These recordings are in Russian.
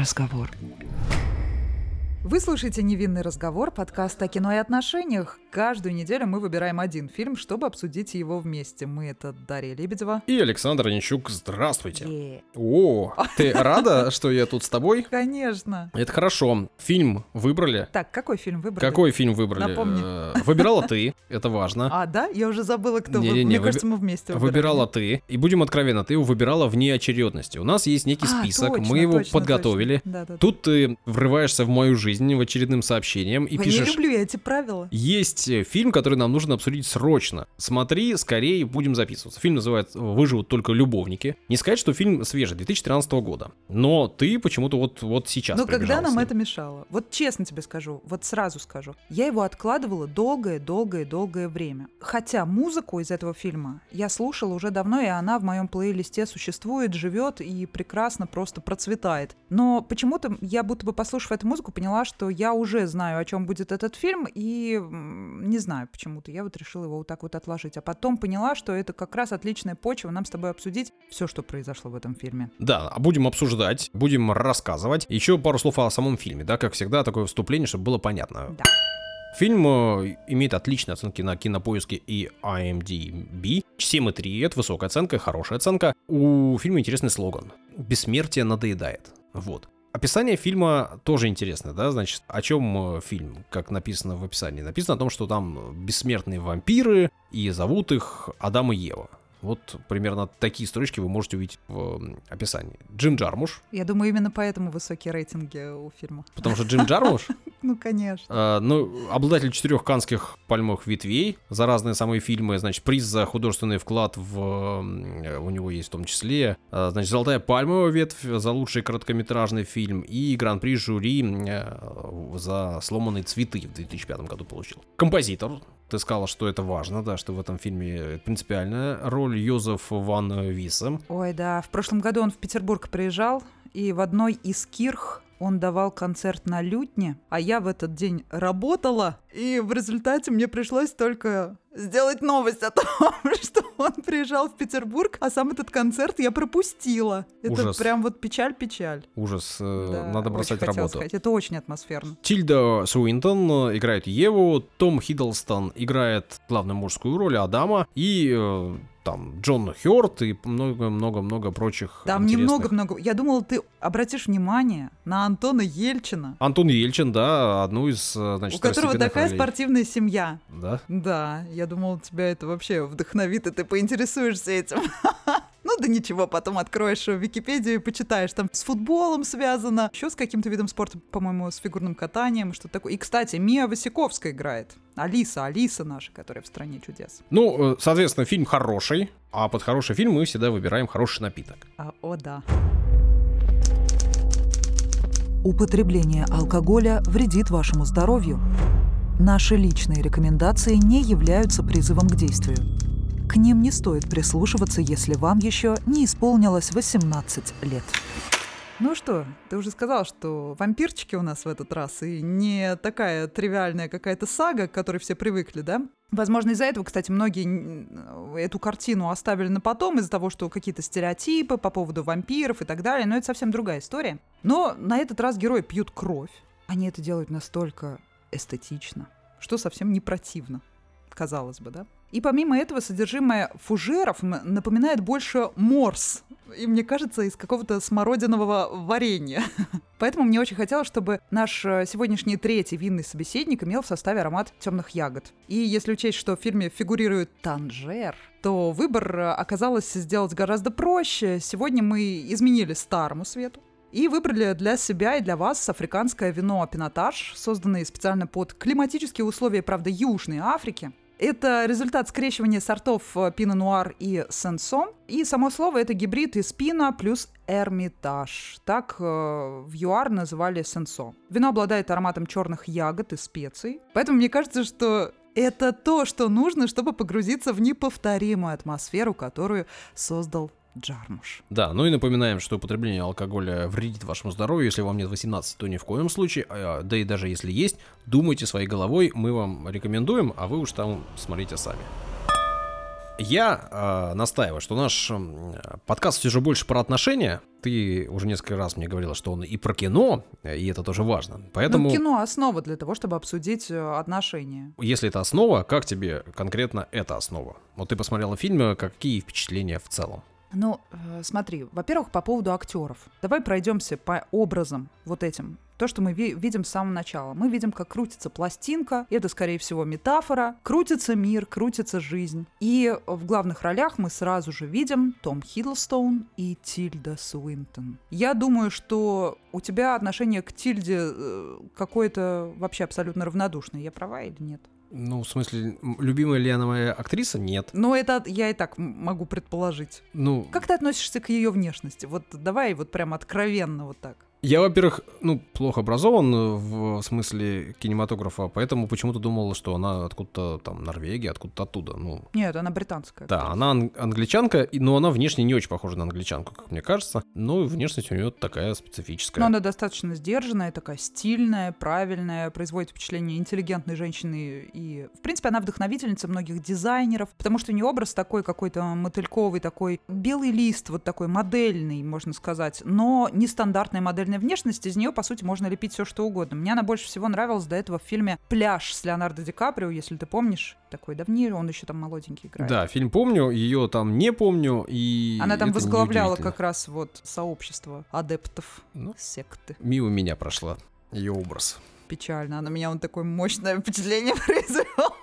разговор. Вы слушаете «Невинный разговор», подкаст о кино и отношениях. Каждую неделю мы выбираем один фильм, чтобы обсудить его вместе. Мы — это Дарья Лебедева. И Александр Онищук, здравствуйте. Е. О, ты рада, что я тут с тобой? Конечно. Это хорошо. Фильм выбрали. Так, какой фильм выбрали? Какой фильм выбрали? Напомни. Э, Выбирала ты, это важно. А, да? Я уже забыла, кто вы. Не-не-не, Мне кажется, мы вместе выбирали. Выбирала ты, и будем откровенны, ты его выбирала вне очередности. У нас есть некий А, список, мы его подготовили. Тут ты врываешься в мою жизнь в очередным сообщением и пишешь... Не люблю я эти правила. Есть э, фильм, который нам нужно обсудить срочно. Смотри, скорее будем записываться. Фильм называется «Выживут только любовники». Не сказать, что фильм свежий, 2013 года. Но ты почему-то вот, вот сейчас Но когда прибежала нам это мешало? Вот честно тебе скажу, вот сразу скажу. Я его откладывала долгое-долгое-долгое время. Хотя музыку из этого фильма я слушала уже давно, и она в моем плейлисте существует, живет и прекрасно просто процветает. Но почему-то я будто бы, послушав эту музыку, поняла, что я уже знаю, о чем будет этот фильм, и не знаю почему-то. Я вот решила его вот так вот отложить. А потом поняла, что это как раз отличная почва нам с тобой обсудить все, что произошло в этом фильме. Да, а будем обсуждать, будем рассказывать. Еще пару слов о самом фильме, да, как всегда, такое вступление, чтобы было понятно. Да. Фильм э, имеет отличные оценки на кинопоиске и IMDb. 7,3 это высокая оценка, хорошая оценка. У фильма интересный слоган. Бессмертие надоедает. Вот. Описание фильма тоже интересное, да, значит, о чем э, фильм, как написано в описании? Написано о том, что там бессмертные вампиры, и зовут их Адам и Ева. Вот примерно такие строчки вы можете увидеть в описании. Джим Джармуш, Я думаю, именно поэтому высокие рейтинги у фильма. потому что Джим Джармуш Ну, конечно. Э, ну, обладатель четырех канских пальмовых ветвей за разные самые фильмы, значит, приз за художественный вклад в... У него есть в том числе, э, значит, «Золотая пальмовая ветвь» за лучший короткометражный фильм и гран-при жюри э, за «Сломанные цветы» в 2005 году получил. Композитор. Ты сказала, что это важно, да, что в этом фильме принципиальная роль Йозеф Ван Висе. Ой, да. В прошлом году он в Петербург приезжал, и в одной из кирх он давал концерт на лютне, а я в этот день работала, и в результате мне пришлось только сделать новость о том, что он приезжал в Петербург, а сам этот концерт я пропустила. Это Ужас. прям вот печаль-печаль. Ужас, э, Да, надо бросать работу. сказать. Это очень атмосферно. Тильда Суинтон э, играет Еву, Том Хиддлстон играет главную мужскую роль Адама, и э, там Джон Хёрд и много-много-много прочих Там немного-много. Я думала, ты обратишь внимание на Антона Ельчина, Антон Ельчин, да, одну из, значит, у которого такая ролей. спортивная семья. Да? Да, я думала, тебя это вообще вдохновит, и ты поинтересуешься этим. Ну да ничего, потом откроешь Википедию и почитаешь. Там с футболом связано, еще с каким-то видом спорта, по-моему, с фигурным катанием, что такое. И, кстати, Мия Васиковская играет. Алиса, Алиса наша, которая в «Стране чудес». Ну, э, соответственно, фильм хороший, а под хороший фильм мы всегда выбираем хороший напиток. А, о да. Употребление алкоголя вредит вашему здоровью. Наши личные рекомендации не являются призывом к действию. К ним не стоит прислушиваться, если вам еще не исполнилось 18 лет. Ну что, ты уже сказал, что вампирчики у нас в этот раз, и не такая тривиальная какая-то сага, к которой все привыкли, да? Возможно, из-за этого, кстати, многие эту картину оставили на потом, из-за того, что какие-то стереотипы по поводу вампиров и так далее, но это совсем другая история. Но на этот раз герои пьют кровь. Они это делают настолько эстетично, что совсем не противно, казалось бы, да? И помимо этого содержимое фужеров напоминает больше морс. И мне кажется, из какого-то смородинового варенья. Поэтому мне очень хотелось, чтобы наш э, сегодняшний третий винный собеседник имел в составе аромат темных ягод. И если учесть, что в фильме фигурирует танжер, то выбор э, оказалось сделать гораздо проще. Сегодня мы изменили старому свету. И выбрали для себя и для вас африканское вино Пинотаж, созданное специально под климатические условия, правда, Южной Африки. Это результат скрещивания сортов э, Пино Нуар и Сенсон. И само слово это гибрид из Пина плюс Эрмитаж. Так э, в ЮАР называли Сенсо. Вино обладает ароматом черных ягод и специй. Поэтому мне кажется, что это то, что нужно, чтобы погрузиться в неповторимую атмосферу, которую создал Джармуш. Да, ну и напоминаем, что употребление алкоголя вредит вашему здоровью. Если вам нет 18, то ни в коем случае. А, Да и даже если есть, думайте своей головой. Мы вам рекомендуем, а вы уж там смотрите сами. Я э, настаиваю, что наш м, подкаст все же больше про отношения, Ты уже несколько раз мне говорила, что он и про кино, и это тоже важно. Поэтому, Ну, кино основа для того, чтобы обсудить э, отношения. если это основа, как тебе конкретно эта основа? Вот ты посмотрела фильм, э, какие впечатления в целом? Ну, э, смотри, во-первых, по поводу актеров. Давай пройдемся по образам вот этим. То, что мы ви- видим с самого начала. Мы видим, как крутится пластинка. Это, скорее всего, метафора. Крутится мир, крутится жизнь. И в главных ролях мы сразу же видим Том Хиддлстоун и Тильда Суинтон. Я думаю, что у тебя отношение к Тильде э, какое-то вообще абсолютно равнодушное. Я права или нет? Ну, в смысле, любимая ли она моя актриса? Нет. Ну, это я и так могу предположить. Ну, Как ты относишься к ее внешности? Вот давай вот прям откровенно вот так. Я, во-первых, ну, плохо образован в смысле кинематографа, поэтому почему-то думал, что она откуда-то там Норвегия, откуда-то оттуда. Ну, Нет, она британская. да, она ан- англичанка, но она внешне не очень похожа на англичанку, как мне кажется. Ну, и внешность у нее такая специфическая. Но она достаточно сдержанная, такая стильная, правильная, производит впечатление интеллигентной женщины. И, в принципе, она вдохновительница многих дизайнеров, потому что у нее образ такой какой-то мотыльковый, такой белый лист, вот такой модельный, можно сказать, но нестандартная модельная внешность. Из нее, по сути, можно лепить все, что угодно. Мне она больше всего нравилась до этого в фильме «Пляж» с Леонардо Ди Каприо, если ты помнишь. Такой давнее, он еще там молоденький играет. Да, фильм помню, ее там не помню, и Она там возглавляла как раз вот сообщество адептов Ну. секты. Мимо меня прошла ее образ. Печально. Она меня он такое мощное впечатление произвел.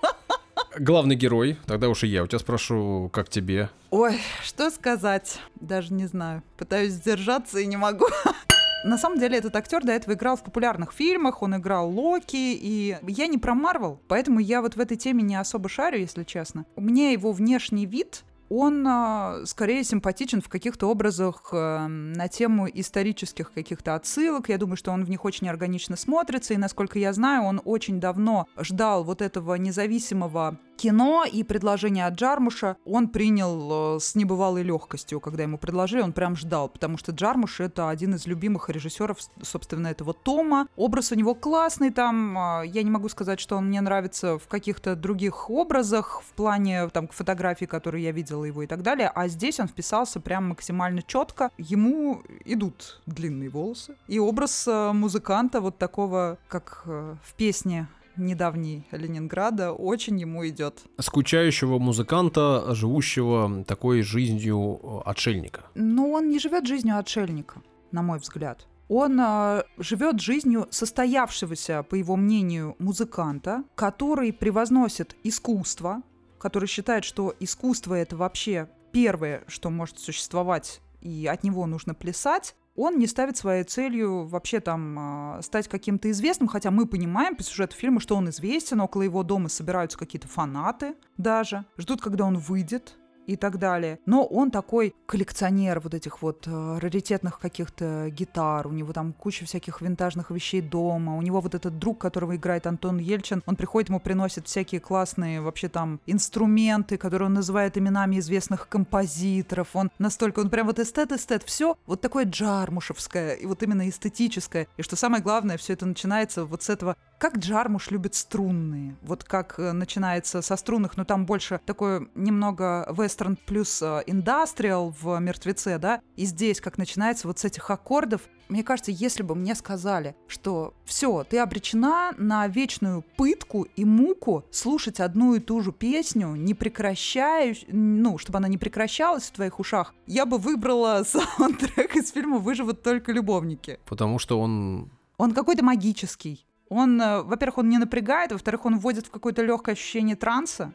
Главный герой, тогда уж и я у тебя спрошу, как тебе? Ой, что сказать? Даже не знаю. Пытаюсь сдержаться и не могу. На самом деле этот актер до этого играл в популярных фильмах, он играл Локи, и я не про Марвел, поэтому я вот в этой теме не особо шарю, если честно. Мне его внешний вид он а, скорее симпатичен в каких-то образах а, на тему исторических каких-то отсылок. Я думаю, что он в них очень органично смотрится, и, насколько я знаю, он очень давно ждал вот этого независимого кино и предложение от Джармуша он принял э, с небывалой легкостью, когда ему предложили, он прям ждал, потому что Джармуш это один из любимых режиссеров, собственно, этого Тома. Образ у него классный там, э, я не могу сказать, что он мне нравится в каких-то других образах, в плане там фотографий, которые я видела его и так далее, а здесь он вписался прям максимально четко. Ему идут длинные волосы, и образ э, музыканта вот такого, как в песне недавней Ленинграда, очень ему идет. Скучающего музыканта, живущего такой жизнью э, отшельника. Но он не живет жизнью отшельника, на мой взгляд. Он э, живет жизнью состоявшегося, по его мнению, музыканта, который превозносит искусство, который считает, что искусство это вообще первое, что может существовать, и от него нужно плясать. Он не ставит своей целью вообще там э, стать каким-то известным, хотя мы понимаем по сюжету фильма, что он известен, около его дома собираются какие-то фанаты даже, ждут, когда он выйдет и так далее. Но он такой коллекционер вот этих вот э, раритетных каких-то гитар, у него там куча всяких винтажных вещей дома, у него вот этот друг, которого играет Антон Ельчин, он приходит, ему приносит всякие классные вообще там инструменты, которые он называет именами известных композиторов, он настолько, он прям вот эстет-эстет, все вот такое джармушевское и вот именно эстетическое. И что самое главное, все это начинается вот с этого как Джармуш любит струнные. Вот как э, начинается со струнных, но там больше такое немного вестерн плюс э, индастриал в «Мертвеце», да? И здесь как начинается вот с этих аккордов. Мне кажется, если бы мне сказали, что все, ты обречена на вечную пытку и муку слушать одну и ту же песню, не прекращая, ну, чтобы она не прекращалась в твоих ушах, я бы выбрала саундтрек из фильма «Выживут только любовники». Потому что он... Он какой-то магический. Он, э, во-первых, он не напрягает, во-вторых, он вводит в какое-то легкое ощущение транса.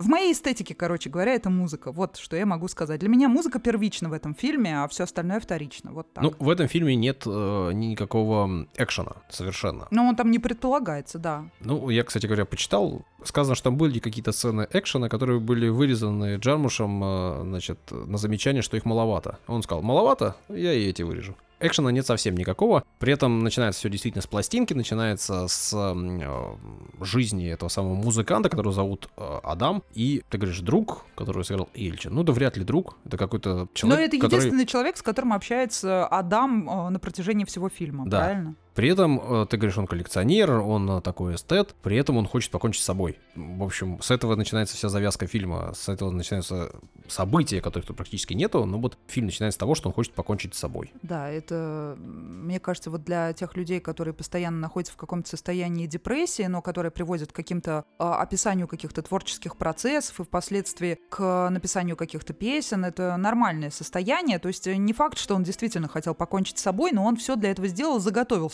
В моей эстетике, короче говоря, это музыка. Вот что я могу сказать. Для меня музыка первична в этом фильме, а все остальное вторично. Вот так. Ну, в этом фильме нет э, никакого экшена совершенно. Но он там не предполагается, да. Ну, я, кстати говоря, почитал. Сказано, что там были какие-то сцены экшена, которые были вырезаны Джармушем, э, значит, на замечание, что их маловато. Он сказал, маловато? Я и эти вырежу. Экшена нет совсем никакого. При этом начинается все действительно с пластинки, начинается с э, жизни этого самого музыканта, которого зовут э, Адам. И ты говоришь, друг, который сыграл Ильчин. Ну да вряд ли друг. Это какой-то человек, Но это который... единственный человек, с которым общается Адам э, на протяжении всего фильма, Да. правильно? При этом, э, ты говоришь, он коллекционер, он э, такой эстет, при этом он хочет покончить с собой. В общем, с этого начинается вся завязка фильма, с этого начинаются события, которых тут практически нету, но вот фильм начинается с того, что он хочет покончить с собой. Да, это, мне кажется, вот для тех людей, которые постоянно находятся в каком-то состоянии депрессии, но которые приводят к каким-то э, описанию каких-то творческих процессов и впоследствии к написанию каких-то песен, это нормальное состояние. То есть не факт, что он действительно хотел покончить с собой, но он все для этого сделал,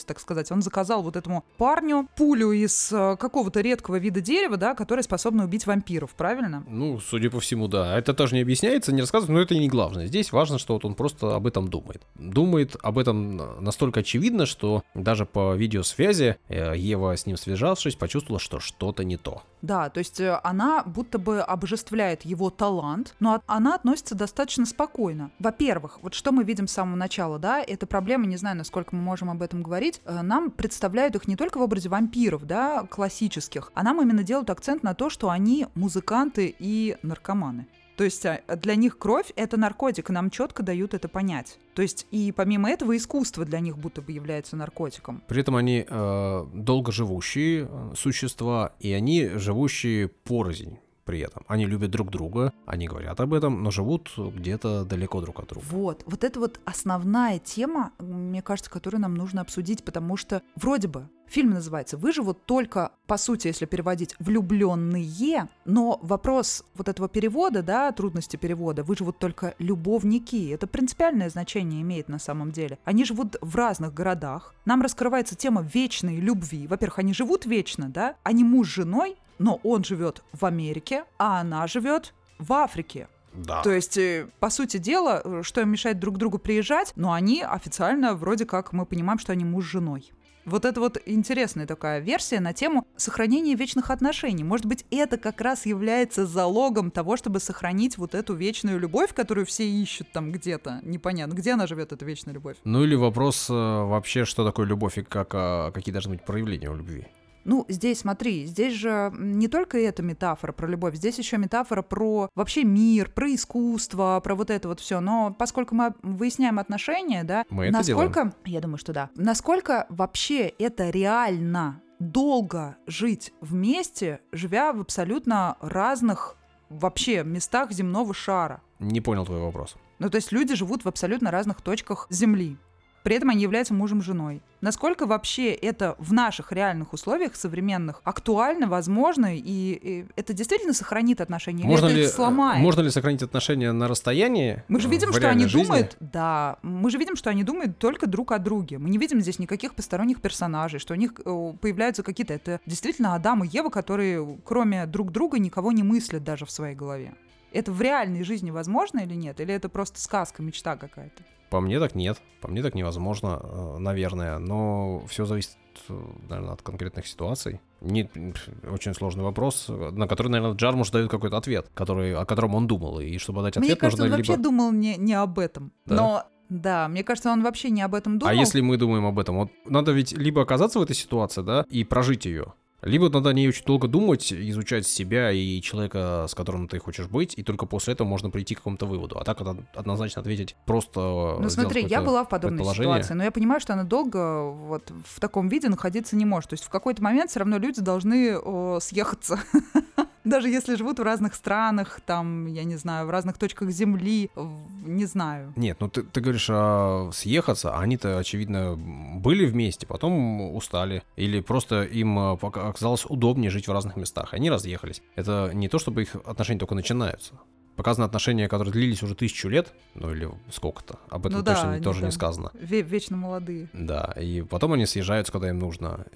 заготовился, так сказать. Он заказал вот этому парню пулю из э, какого-то редкого вида дерева, да, которое способно убить вампиров, правильно? Ну, судя по всему, да. Это тоже не объясняется, не рассказывается, но это не главное. Здесь важно, что вот он просто об этом думает. Думает об этом настолько очевидно, что даже по видеосвязи э, Ева с ним связавшись, почувствовала, что что-то не то. Да, то есть э, она будто бы обожествляет его талант, но она относится достаточно спокойно. Во-первых, вот что мы видим с самого начала, да, это проблема, не знаю, насколько мы можем об этом говорить, э, нам представляют их не только в образе вампиров, да, классических, а нам именно делают акцент на то, что они музыканты и наркоманы. То есть а, для них кровь — это наркотик, и нам четко дают это понять. То есть и помимо этого искусство для них будто бы является наркотиком. При этом они э, долгоживущие э, существа, и они живущие порознь при этом. Они любят друг друга, они говорят об этом, но живут где-то далеко друг от друга. Вот, вот это вот основная тема, мне кажется, которую нам нужно обсудить, потому что вроде бы Фильм называется «Выживут только, по сути, если переводить, влюбленные», но вопрос вот этого перевода, да, трудности перевода, выживут только любовники. Это принципиальное значение имеет на самом деле. Они живут в разных городах. Нам раскрывается тема вечной любви. Во-первых, они живут вечно, да, они муж с женой, но он живет в Америке, а она живет в Африке. Да. То есть, э, по сути дела, э, что им мешает друг другу приезжать, но они официально вроде как мы понимаем, что они муж с женой. Вот это вот интересная такая версия на тему сохранения вечных отношений. Может быть, это как раз является залогом того, чтобы сохранить вот эту вечную любовь, которую все ищут там где-то. Непонятно, где она живет, эта вечная любовь. Ну или вопрос э, вообще, что такое любовь и как, а, какие должны быть проявления у любви. Ну, здесь смотри, здесь же не только эта метафора про любовь, здесь еще метафора про вообще мир, про искусство, про вот это вот все. Но поскольку мы выясняем отношения, да, мы насколько, это делаем. я думаю, что да, насколько вообще это реально долго жить вместе, живя в абсолютно разных вообще местах земного шара. Не понял твой вопрос. Ну, то есть люди живут в абсолютно разных точках Земли. При этом они являются мужем и женой. Насколько вообще это в наших реальных условиях современных актуально, возможно, и, и это действительно сохранит отношения? Можно или ли, это сломает? Можно ли сохранить отношения на расстоянии? Мы же видим, в что они жизни? думают, да, мы же видим, что они думают только друг о друге. Мы не видим здесь никаких посторонних персонажей, что у них э, появляются какие-то, это действительно Адам и Ева, которые кроме друг друга никого не мыслят даже в своей голове. Это в реальной жизни возможно или нет? Или это просто сказка, мечта какая-то? По мне так нет, по мне так невозможно, э, наверное, но все зависит, э, наверное, от конкретных ситуаций. Не, очень сложный вопрос, на который, наверное, Джармуш дает какой-то ответ, который, о котором он думал, и чтобы дать ответ, Мне кажется, нужно он либо... вообще думал не, не об этом. Да? Но да, мне кажется, он вообще не об этом думал. А если мы думаем об этом, вот надо ведь либо оказаться в этой ситуации, да, и прожить ее, либо надо о ней очень долго думать, изучать себя и человека, с которым ты хочешь быть, и только после этого можно прийти к какому-то выводу. А так однозначно ответить просто... Ну смотри, я была в подобной ситуации, но я понимаю, что она долго вот в таком виде находиться не может. То есть в какой-то момент все равно люди должны о, съехаться. Даже если живут в разных странах, там, я не знаю, в разных точках Земли, не знаю. Нет, ну ты, ты говоришь а, съехаться, а они-то, очевидно, были вместе, потом устали. Или просто им а, оказалось удобнее жить в разных местах. Они разъехались. Это не то, чтобы их отношения только начинаются показаны отношения, которые длились уже тысячу лет, ну или сколько-то. Об этом ну, точно да, тоже да. не сказано. Ве- вечно молодые. Да, и потом они съезжаются, когда им нужно,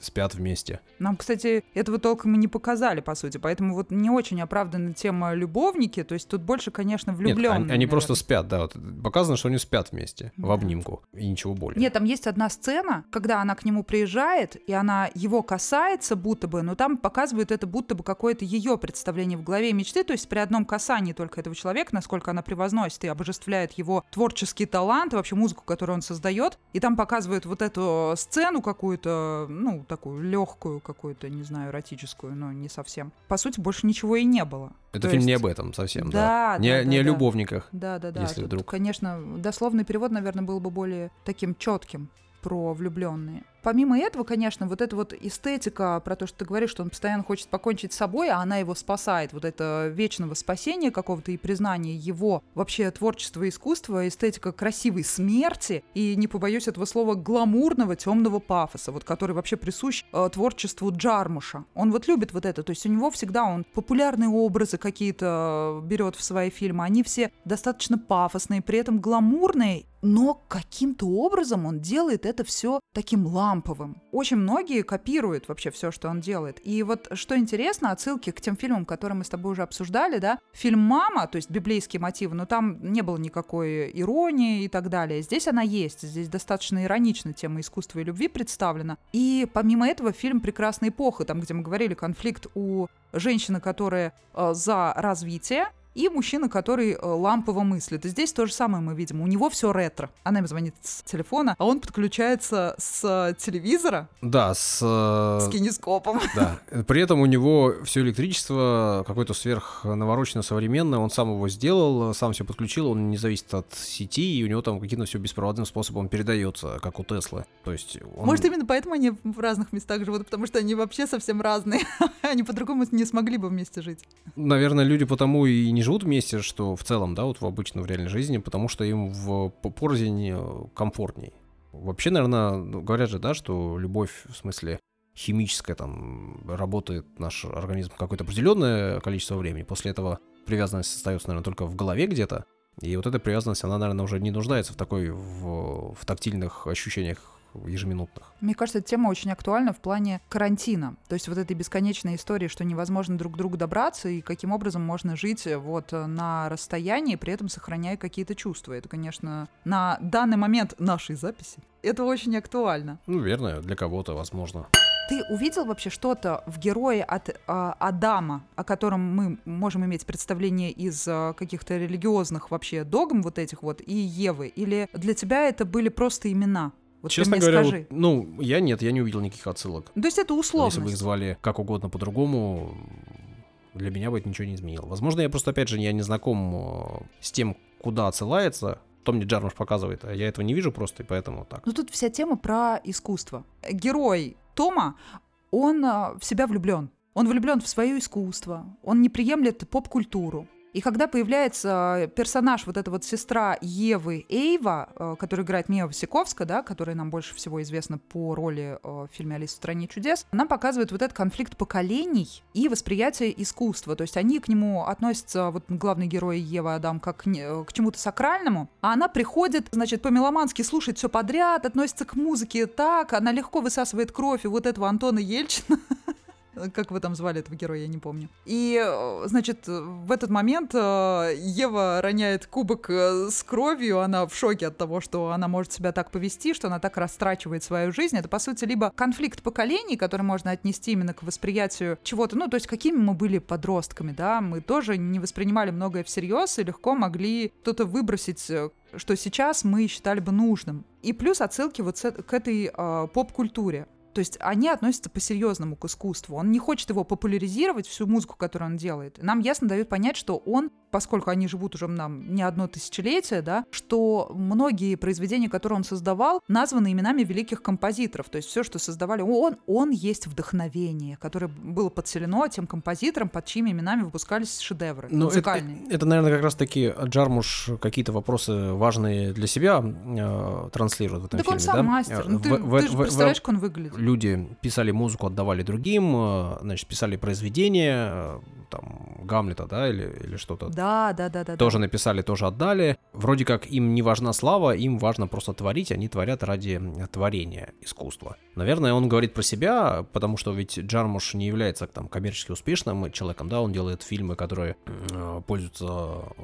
спят вместе. Нам, кстати, этого толком и не показали, по сути, поэтому вот не очень оправдана тема любовники, то есть тут больше, конечно, влюбленные. Нет, они, они просто спят, да, вот показано, что они спят вместе, да. в обнимку, и ничего более. Нет, там есть одна сцена, когда она к нему приезжает, и она его касается будто бы, но там показывает это будто бы какое-то ее представление в голове мечты, то есть при одном касании только этого человека, насколько она превозносит и обожествляет его творческий талант, и вообще музыку, которую он создает, и там показывают вот эту сцену какую-то, ну, такую легкую какую-то, не знаю, эротическую, но не совсем. По сути, больше ничего и не было. Это То фильм есть... не об этом совсем, да. да. Не, да, не да, о любовниках. Да, да, да. Если Тут, вдруг. конечно, дословный перевод, наверное, был бы более таким четким про влюбленные. Помимо этого, конечно, вот эта вот эстетика про то, что ты говоришь, что он постоянно хочет покончить с собой, а она его спасает, вот это вечного спасения какого-то и признания его вообще творчества и искусства, эстетика красивой смерти и, не побоюсь этого слова, гламурного темного пафоса, вот который вообще присущ э, творчеству Джармуша. Он вот любит вот это, то есть у него всегда он популярные образы какие-то берет в свои фильмы, они все достаточно пафосные, при этом гламурные но каким-то образом он делает это все таким ламповым. Очень многие копируют вообще все, что он делает. И вот что интересно, отсылки к тем фильмам, которые мы с тобой уже обсуждали, да, фильм «Мама», то есть библейские мотивы, но там не было никакой иронии и так далее. Здесь она есть, здесь достаточно иронично тема искусства и любви представлена. И помимо этого фильм «Прекрасная эпоха», там, где мы говорили, конфликт у женщины, которая э, за развитие, и мужчина, который э, лампово мыслит. И здесь то же самое мы видим. У него все ретро. Она им звонит с телефона, а он подключается с телевизора. Да, с... Э, с кинескопом. Да. При этом у него все электричество какое-то сверх навороченное, современное. Он сам его сделал, сам все подключил, он не зависит от сети, и у него там каким-то все беспроводным способом передается, как у Теслы. То есть он... Может, именно поэтому они в разных местах живут, потому что они вообще совсем разные. они по-другому не смогли бы вместе жить. Наверное, люди потому и не живут вместе, что в целом, да, вот в обычной, в реальной жизни, потому что им в порознь э, комфортней. Вообще, наверное, ну, говорят же, да, что любовь, в смысле, химическая, там, работает наш организм какое-то определенное количество времени. После этого привязанность остается, наверное, только в голове где-то. И вот эта привязанность, она, наверное, уже не нуждается в такой, в, в тактильных ощущениях ежеминутных. Мне кажется, эта тема очень актуальна в плане карантина. То есть вот этой бесконечной истории, что невозможно друг к другу добраться, и каким образом можно жить э, вот э, на расстоянии, при этом сохраняя какие-то чувства. Это, конечно, на данный момент нашей записи это очень актуально. Ну, верно, для кого-то, возможно. Ты увидел вообще что-то в герое от э, Адама, о котором мы можем иметь представление из э, каких-то религиозных вообще догм вот этих вот, и Евы? Или для тебя это были просто имена? Вот Честно говоря, вот, ну, я нет, я не увидел никаких отсылок. То есть это условность. Если бы их звали как угодно по-другому, для меня бы это ничего не изменило. Возможно, я просто, опять же, я не знаком э, с тем, куда отсылается, что мне Джармуш показывает, а я этого не вижу просто, и поэтому так. Ну тут вся тема про искусство. Герой Тома, он э, в себя влюблен. Он влюблен в свое искусство, он не приемлет поп-культуру, и когда появляется персонаж, вот эта вот сестра Евы Эйва, э, которая играет Мия Васиковска, да, которая нам больше всего известна по роли э, в фильме «Алиса в стране чудес», она показывает вот этот конфликт поколений и восприятие искусства. То есть они к нему относятся, вот главный герой Ева Адам, как к чему-то сакральному, а она приходит, значит, по-меломански слушает все подряд, относится к музыке так, она легко высасывает кровь и вот этого Антона Ельчина, Как вы там звали этого героя, я не помню. И, э, значит, в этот момент э, Ева роняет кубок э, с кровью, она в шоке от того, что она может себя так повести, что она так растрачивает свою жизнь. Это, по сути, либо конфликт поколений, который можно отнести именно к восприятию чего-то, ну, то есть какими мы были подростками, да, мы тоже не воспринимали многое всерьез и легко могли кто-то выбросить что сейчас мы считали бы нужным. И плюс отсылки вот к этой э, поп-культуре. То есть они относятся по-серьезному к искусству. Он не хочет его популяризировать, всю музыку, которую он делает. Нам ясно дают понять, что он поскольку они живут уже нам не одно тысячелетие, да, что многие произведения, которые он создавал, названы именами великих композиторов. То есть все, что создавали он, он есть вдохновение, которое было подселено тем композиторам, под чьими именами выпускались шедевры Но ну, музыкальные. Это, это, наверное, как раз-таки Джармуш какие-то вопросы важные для себя э, транслирует в этом так фильме. он сам да? мастер. Ну, ты, в, ты в, же представляешь, в, как он выглядит. Люди писали музыку, отдавали другим, э, значит, писали произведения, э, там, Гамлета, да, или, или что-то. Да, да, да, да. Тоже да. написали, тоже отдали. Вроде как им не важна слава, им важно просто творить, они творят ради творения искусства. Наверное, он говорит про себя, потому что ведь Джармуш не является там коммерчески успешным человеком, да, он делает фильмы, которые э, пользуются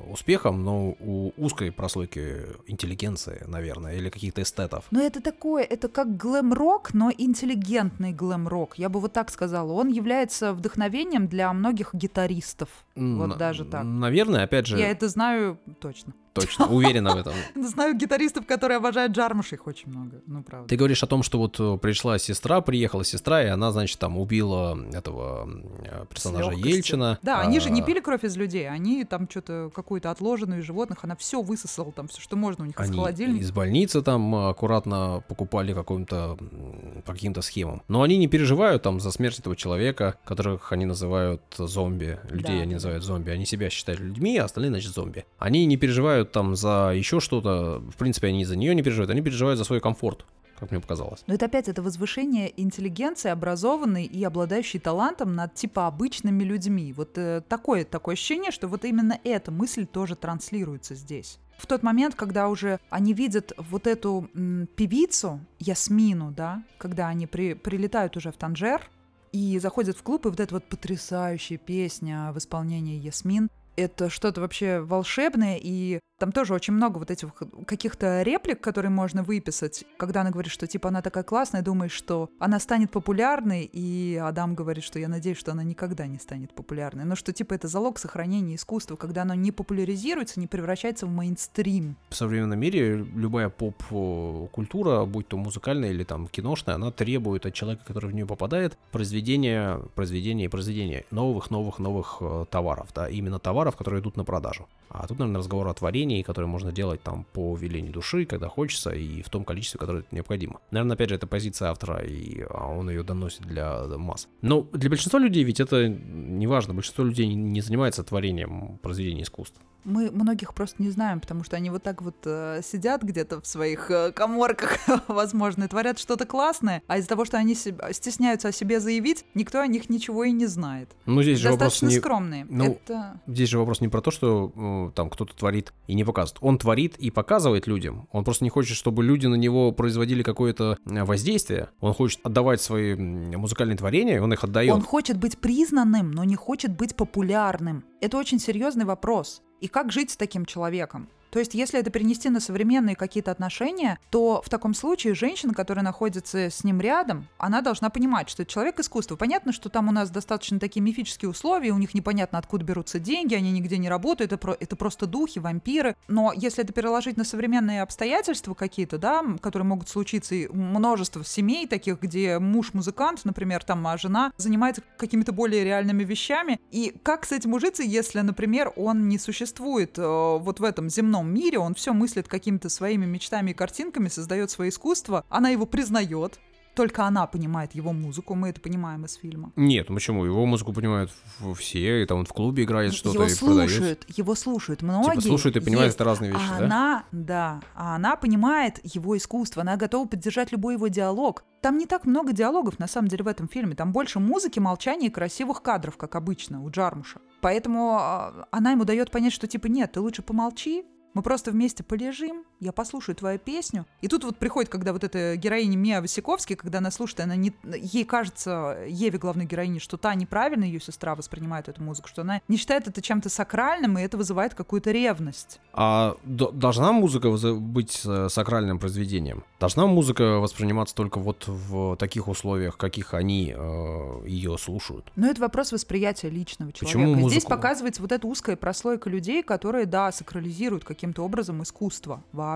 успехом, но у узкой прослойки интеллигенции, наверное, или каких-то эстетов. Но это такое, это как глэм-рок, но интеллигентный глэм-рок, я бы вот так сказала. Он является вдохновением для многих гитаристов гитаристов. Вот даже так. Наверное, опять же... Я это знаю точно. точно, уверена в этом. Знаю гитаристов, которые обожают Джармуш, их очень много, ну правда. Ты говоришь о том, что вот э, пришла сестра, приехала сестра, и она, значит, там убила этого э, персонажа Ельчина. Да, они же не А, пили кровь из людей, они там что-то какую-то отложенную из животных, она все высосала, там все, что можно у них из холодильника. из больницы там э, аккуратно покупали каким-то м, по каким-то схемам. Но они не переживают там за смерть этого человека, которых они называют зомби. Людей Да, они называют зомби. Они себя считают людьми, а остальные, значит, зомби. Они не переживают там за еще что-то. В принципе, они за нее не переживают. Они переживают за свой комфорт, как мне показалось. Но это опять это возвышение интеллигенции, образованной и обладающей талантом над типа обычными людьми. Вот э, такое, такое ощущение, что вот именно эта мысль тоже транслируется здесь. В тот момент, когда уже они видят вот эту м, певицу, Ясмину, да, когда они при- прилетают уже в Танжер и заходят в клуб, и вот эта вот потрясающая песня в исполнении Ясмин, это что-то вообще волшебное, и там тоже очень много вот этих каких-то реплик, которые можно выписать, когда она говорит, что типа она такая классная, думаешь, что она станет популярной, и Адам говорит, что я надеюсь, что она никогда не станет популярной, но что типа это залог сохранения искусства, когда оно не популяризируется, не превращается в мейнстрим. В современном мире любая поп-культура, будь то музыкальная или там киношная, она требует от человека, который в нее попадает, произведения, произведения и произведения новых, новых, новых э, товаров, да, именно товаров, которые идут на продажу. А тут, наверное, разговор о творении, которое можно делать там по велению души, когда хочется, и в том количестве, которое необходимо. Наверное, опять же, это позиция автора, и а, он ее доносит для масс. Но для большинства людей ведь это не важно. Большинство людей не- занимается творением произведений искусства. Мы многих просто не знаем, потому что они вот так вот э, сидят где-то в своих э, коморках, возможно, и творят что-то классное, а из-за того, что они себя- стесняются о себе заявить, никто о них ничего и не знает. Ну, здесь же вопрос Достаточно не... скромные. ну, Это... Здесь же вопрос не про то, что э, там кто-то творит и не показывает. Он творит и показывает людям. Он просто не хочет, чтобы люди на него производили какое-то э, воздействие. Он хочет отдавать свои музыкальные творения, он их отдает. Он хочет быть признанным, но не хочет быть популярным. Это очень серьезный вопрос. И как жить с таким человеком? То есть, если это перенести на современные какие-то отношения, то в таком случае женщина, которая находится с ним рядом, она должна понимать, что это человек искусства. Понятно, что там у нас достаточно такие мифические условия, у них непонятно, откуда берутся деньги, они нигде не работают, это, про- это просто духи, вампиры. Но если это переложить на современные обстоятельства какие-то, да, которые могут случиться, и множество семей таких, где муж музыкант, например, там, а жена занимается какими-то более реальными вещами. И как с этим ужиться, если, например, он не существует э, вот в этом земном мире, он все мыслит какими-то своими мечтами и картинками, создает свое искусство, она его признает, только она понимает его музыку, мы это понимаем из фильма. Нет, ну почему? Его музыку понимают все, и там он в клубе играет что-то его и продает. слушают, его слушают многие. Типа слушают и понимают, Есть. это разные вещи, а да? она, да, а она понимает его искусство, она готова поддержать любой его диалог. Там не так много диалогов, на самом деле, в этом фильме. Там больше музыки, молчания и красивых кадров, как обычно, у Джармуша. Поэтому а, она ему дает понять, что типа нет, ты лучше помолчи, мы просто вместе полежим, я послушаю твою песню. И тут вот приходит, когда вот эта героиня Мия Васиковский, когда она слушает, она не, ей кажется, Еве, главной героине, что та неправильно, ее сестра воспринимает эту музыку, что она не считает это чем-то сакральным, и это вызывает какую-то ревность. А должна музыка быть э, сакральным произведением? Должна музыка восприниматься только вот в таких условиях, каких они э, ее слушают? Но это вопрос восприятия личного человека. Почему И Здесь музыку? показывается вот эта узкая прослойка людей, которые, да, сакрализируют каким-то образом искусство вообще.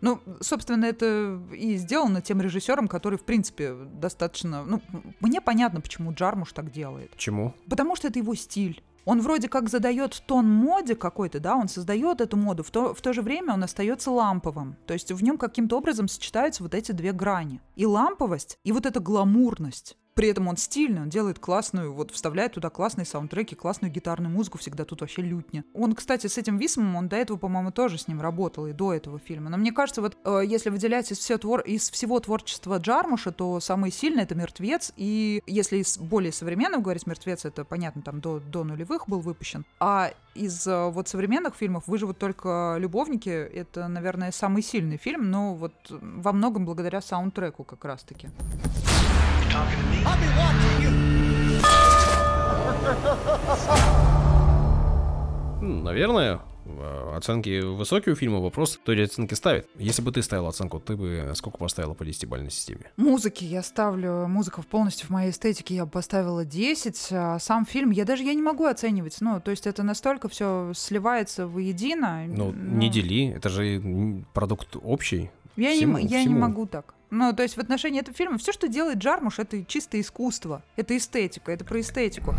Ну, собственно, это и сделано тем режиссером, который, в принципе, достаточно... Ну, мне понятно, почему Джармуш так делает. Чему? Потому что это его стиль. Он вроде как задает тон моде какой-то, да, он создает эту моду, в то, в то же время он остается ламповым. То есть в нем каким-то образом сочетаются вот эти две грани. И ламповость, и вот эта гламурность. При этом он стильный, он делает классную, вот вставляет туда классные саундтреки, классную гитарную музыку, всегда тут вообще лютня. Он, кстати, с этим Висмом, он до этого, по-моему, тоже с ним работал, и до этого фильма. Но мне кажется, вот э, если выделять из, все твор... из всего творчества Джармуша, то самый сильный это «Мертвец», и если из более современного говорить, «Мертвец» это, понятно, там до, до нулевых был выпущен, а из э, вот современных фильмов «Выживут только любовники» — это, наверное, самый сильный фильм, но вот во многом благодаря саундтреку как раз-таки. Наверное. э, оценки высокие у фильма, вопрос, кто эти оценки ставит. Если бы ты ставила оценку, ты бы сколько поставила по 10-бальной системе? Музыки я ставлю, музыка полностью в моей эстетике я бы поставила 10, а сам фильм, я даже я не могу оценивать, ну, то есть это настолько все сливается воедино. Ну, не дели, это же продукт общий. Я, всему, не, я всему. не могу так. Ну, то есть в отношении этого фильма все, что делает Джармуш, это чисто искусство, это эстетика, это про эстетику.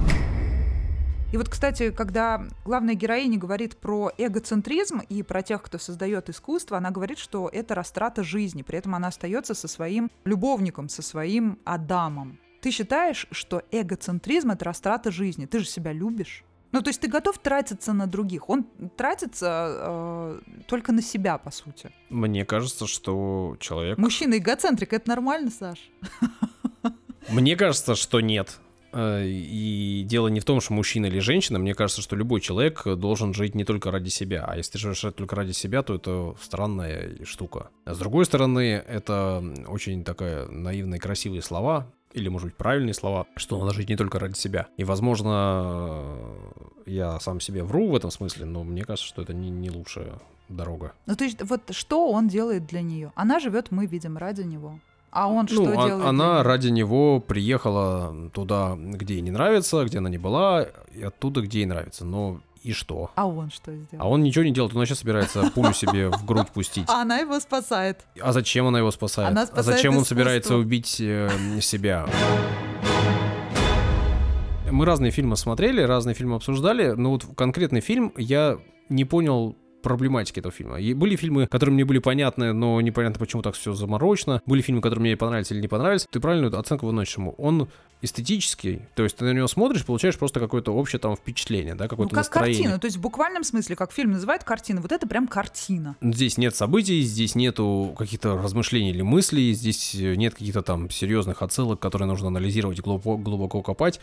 И вот, кстати, когда главная героиня говорит про эгоцентризм и про тех, кто создает искусство, она говорит, что это растрата жизни. При этом она остается со своим любовником, со своим Адамом. Ты считаешь, что эгоцентризм это растрата жизни? Ты же себя любишь. Ну, то есть ты готов тратиться на других. Он тратится э, только на себя, по сути. Мне кажется, что человек... Мужчина эгоцентрик, это нормально, Саш? Мне кажется, что нет. Э, и дело не в том, что мужчина или женщина. Мне кажется, что любой человек должен жить не только ради себя. А если ты живешь только ради себя, то это странная штука. А с другой стороны, это очень такая наивные, красивые слова, или, может быть, правильные слова, что надо жить не только ради себя. И, возможно, я сам себе вру в этом смысле, но мне кажется, что это не, не лучшая дорога. Ну, то есть, вот что он делает для нее? Она живет, мы видим, ради него. А он что ну, делает? Она ради него приехала туда, где ей не нравится, где она не была, и оттуда, где ей нравится. Но и что? А он что сделал? А он ничего не делает, он сейчас собирается пулю себе в грудь пустить. А она его спасает. А зачем она его спасает? Она а спасает зачем он искусство. собирается убить э, себя? Мы разные фильмы смотрели, разные фильмы обсуждали, но вот конкретный фильм я не понял проблематики этого фильма. И были фильмы, которые мне были понятны, но непонятно, почему так все заморочено. Были фильмы, которые мне понравились или не понравились. Ты правильную оценку выносишь ему. Он эстетический, то есть ты на него смотришь, получаешь просто какое-то общее там впечатление, да, Ну, какое-то как настроение. картина. То есть в буквальном смысле, как фильм называет картина, вот это прям картина. Здесь нет событий, здесь нету каких-то размышлений или мыслей, здесь э, нет каких-то там серьезных отсылок, которые нужно анализировать, глубоко, глубоко копать.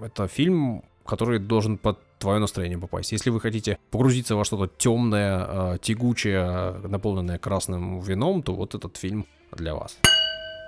Это фильм, который должен под твое настроение попасть. Если вы хотите погрузиться во что-то темное, э, тягучее, наполненное красным вином, то вот этот фильм для вас.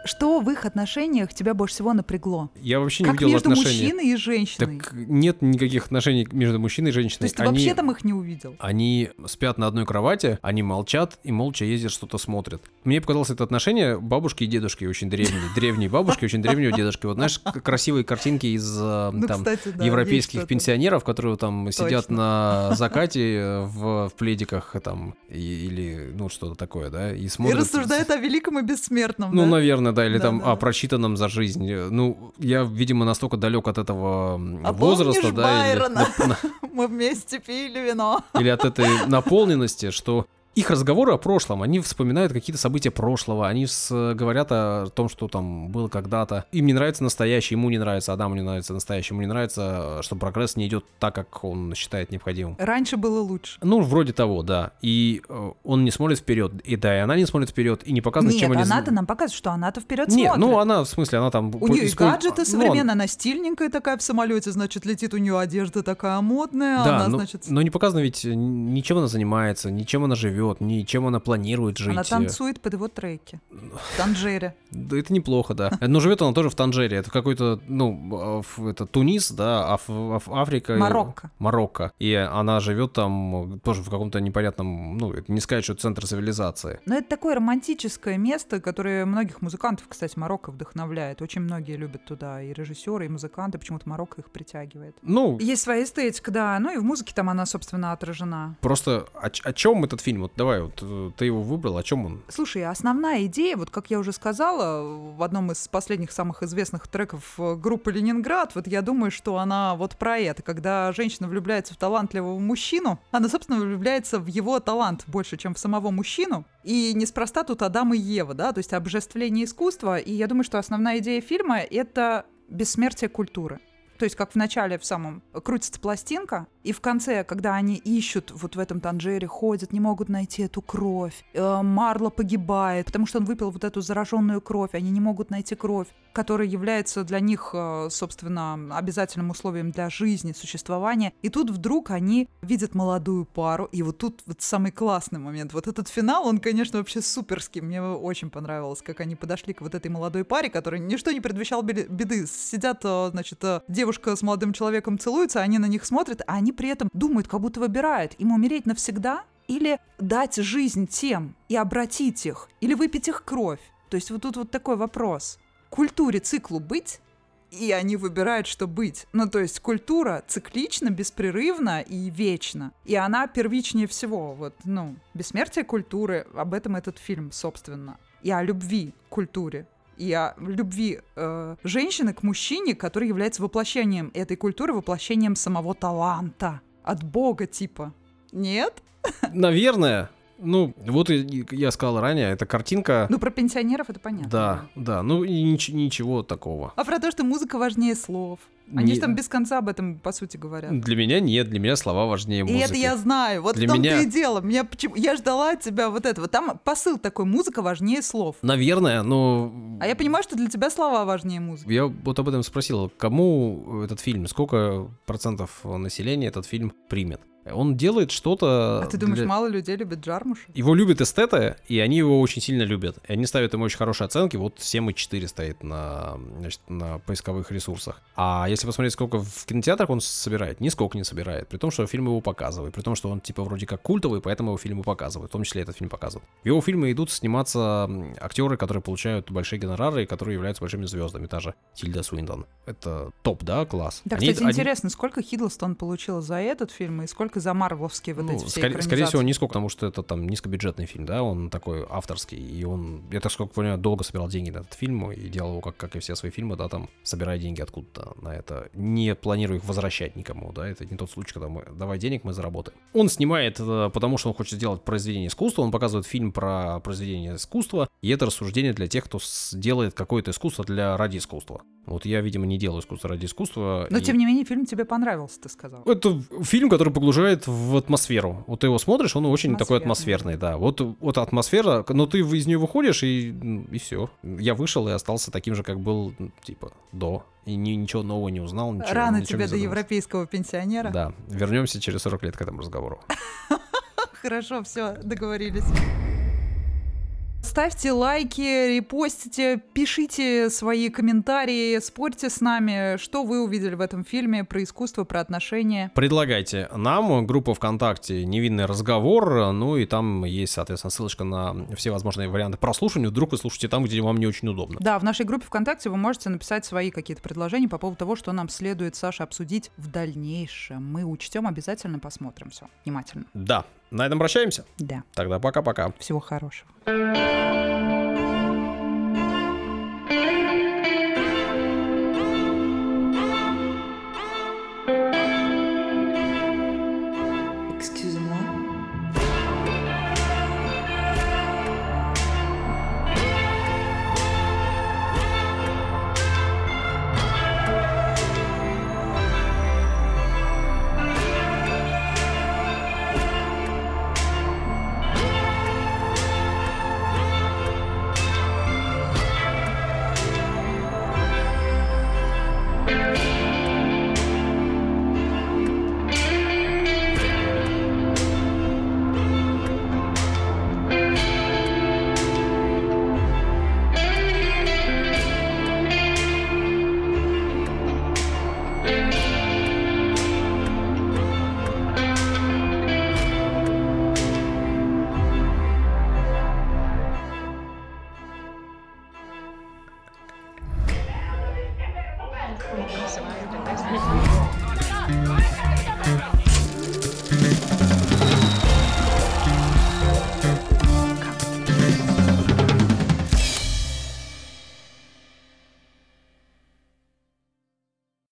Что в их отношениях тебя больше всего напрягло? Я вообще не Как видел между отношений. мужчиной и женщиной? Так нет никаких отношений между мужчиной и женщиной. То есть ты Они- вообще там их не увидел? Они спят на одной кровати, они молчат и молча ездят, что-то смотрят. Мне показалось это отношение бабушки и дедушки очень древние. Древние бабушки, очень древнего дедушки. Вот знаешь, красивые картинки из э, Ну, там европейских пенсионеров, которые там сидят на закате э, в, в пледиках там и- или ну что-то такое, да, и И смотрят. рассуждает о великом и бессмертном, Ну, наверное, да, или Да, там да, о да. прочитанном за жизнь. Ну, я, видимо, настолько далек от этого А возраста, да, или- Байрона? на- на- Мы вместе пили вино. или от этой наполненности, что их разговоры о прошлом, они вспоминают какие-то события прошлого, они с- говорят о том, что там было когда-то. Им не нравится настоящее, ему не нравится, Адаму не нравится настоящее, ему не нравится, что прогресс не идет так, как он считает необходимым. Раньше было лучше. Ну, вроде того, да. И э, он не смотрит вперед, и да, и она не смотрит вперед, и не показано, Нет, чем они... она-то нам показывает, что она-то вперед Нет, смотрит. ну она, в смысле, она там... У нее использ- гаджеты ну, современные, она стильненькая такая в самолете, значит, летит у нее одежда такая модная, Да, она, но, значит, но не показано ведь, ничем она занимается, ничем она живет, ничем она планирует жить. она танцует под его треки. В Танжере. Да, это неплохо, да. Но живет она тоже в Танжере. Это какой-то, ну, в- это Тунис, да, Аф- Аф- Африка. Марокко. Марокко. И она живет там э, тоже в каком-то непонятном, ну, не сказать, что центр цивилизации. Но это такое романтическое место, которое многих музыкантов, кстати, Марокко вдохновляет. Очень многие любят туда, и режиссеры, и музыканты, почему-то Марокко их притягивает. Ну, Есть своя эстетика, да, ну и в музыке там она, собственно, отражена. просто о, о чем этот фильм? Вот давай, вот э, ты его выбрал, о чем он? Слушай, основная идея, вот как я уже сказала в одном из последних самых известных треков э, группы Ленинград, вот я думаю, что она вот про это, когда женщина влюбляется в талантливого мужчину, она, собственно, влюбляется в его талант больше, чем в самого мужчину. И неспроста тут Адам и Ева, да, то есть обожествление искусства. И я думаю, что основная идея фильма — это бессмертие культуры. То есть, как в начале в самом крутится пластинка, и в конце, когда они ищут вот в этом Танжере, ходят, не могут найти эту кровь. Э, Марло погибает, потому что он выпил вот эту зараженную кровь. Они не могут найти кровь, которая является для них, э, собственно, обязательным условием для жизни, существования. И тут вдруг они видят молодую пару, и вот тут вот самый классный момент. Вот этот финал, он, конечно, вообще суперский. Мне очень понравилось, как они подошли к вот этой молодой паре, которая ничто не предвещал беды. Сидят, э, значит, девушка с молодым человеком целуются, они на них смотрят, а они при этом думают, как будто выбирают, им умереть навсегда или дать жизнь тем и обратить их, или выпить их кровь. То есть вот тут вот такой вопрос. Культуре циклу быть и они выбирают, что быть. Ну, то есть культура циклична, беспрерывна и вечна. И она первичнее всего. Вот, ну, бессмертие культуры, об этом этот фильм, собственно. И о любви к культуре. И о любви э, женщины к мужчине, который является воплощением этой культуры, воплощением самого таланта. От Бога, типа. Нет? Наверное. Ну, вот и я сказал ранее, эта картинка... Ну, про пенсионеров это понятно. Да, да, ну и нич- ничего такого. А про то, что музыка важнее слов. Они Не- же там без конца об этом, по сути, говорят. Для меня нет, для меня слова важнее И музыки. это я знаю. Вот Для в том-то меня- и дело. Меня почему... Я ждала от тебя вот этого. Там посыл такой, музыка важнее слов. Наверное, но... А я понимаю, что для тебя слова важнее музыки. Я вот об этом спросил, кому этот фильм, сколько процентов населения этот фильм примет? Он делает что-то... А ты думаешь, для- мало людей любят Джармуша? Его любят эстеты, и они его очень сильно любят. И они ставят ему очень хорошие оценки. Вот 7,4 стоит на, значит, на поисковых ресурсах. А если посмотреть, сколько в кинотеатрах он собирает, нисколько не собирает. При том, что фильм его показывает. При том, что он типа вроде как культовый, поэтому его фильмы показывают. В том числе этот фильм показывают. В его фильмы идут сниматься актеры, которые получают большие гонорары и которые являются большими звездами. Та же Тильда Суинтон. Это топ, да, класс. Да, Они- кстати, они- интересно, сколько Хиддлстон получила за этот фильм и сколько за марвеловские вот Ну, эти все скорее, скорее всего, нисколько, потому что это там низкобюджетный фильм, да, он такой авторский, и он, я так сколько понимаю, долго собирал деньги на этот фильм и делал его, как, как и все свои фильмы, да, там, собирая деньги откуда-то на это, не планируя их возвращать никому, да, это не тот случай, когда мы, давай денег, мы заработаем. Он снимает, потому что он хочет сделать произведение искусства, он показывает фильм про произведение искусства, и это рассуждение для тех, кто делает какое-то искусство для ради искусства. Вот я, видимо, не делаю искусство ради искусства. Но, и- тем не менее, фильм тебе понравился, ты сказал. это фильм, который погружает в атмосферу. Вот ты его смотришь, он очень такой Атмосферный. да. Вот, вот атмосфера, но ты из нее выходишь, и, и все. Я вышел и остался таким же, как был, типа, до. И ни- ничего нового не узнал, ничего Рано ни о чем тебе до европейского пенсионера. Да, вернемся через 40 лет к этому разговору. Хорошо, все, договорились. Ставьте лайки, репостите, пишите свои комментарии, спорьте с нами, что вы увидели в этом фильме про искусство, про отношения. Предлагайте нам группу ВКонтакте «Невинный разговор», ну и там есть, соответственно, ссылочка на все возможные варианты прослушивания. Вдруг вы слушаете там, где вам не очень удобно. Да, в нашей группе ВКонтакте вы можете написать свои какие-то предложения по поводу того, что нам следует, Саша, обсудить в дальнейшем. Мы учтем, обязательно посмотрим все внимательно. Да, на этом прощаемся? Да. Тогда пока-пока. Всего хорошего.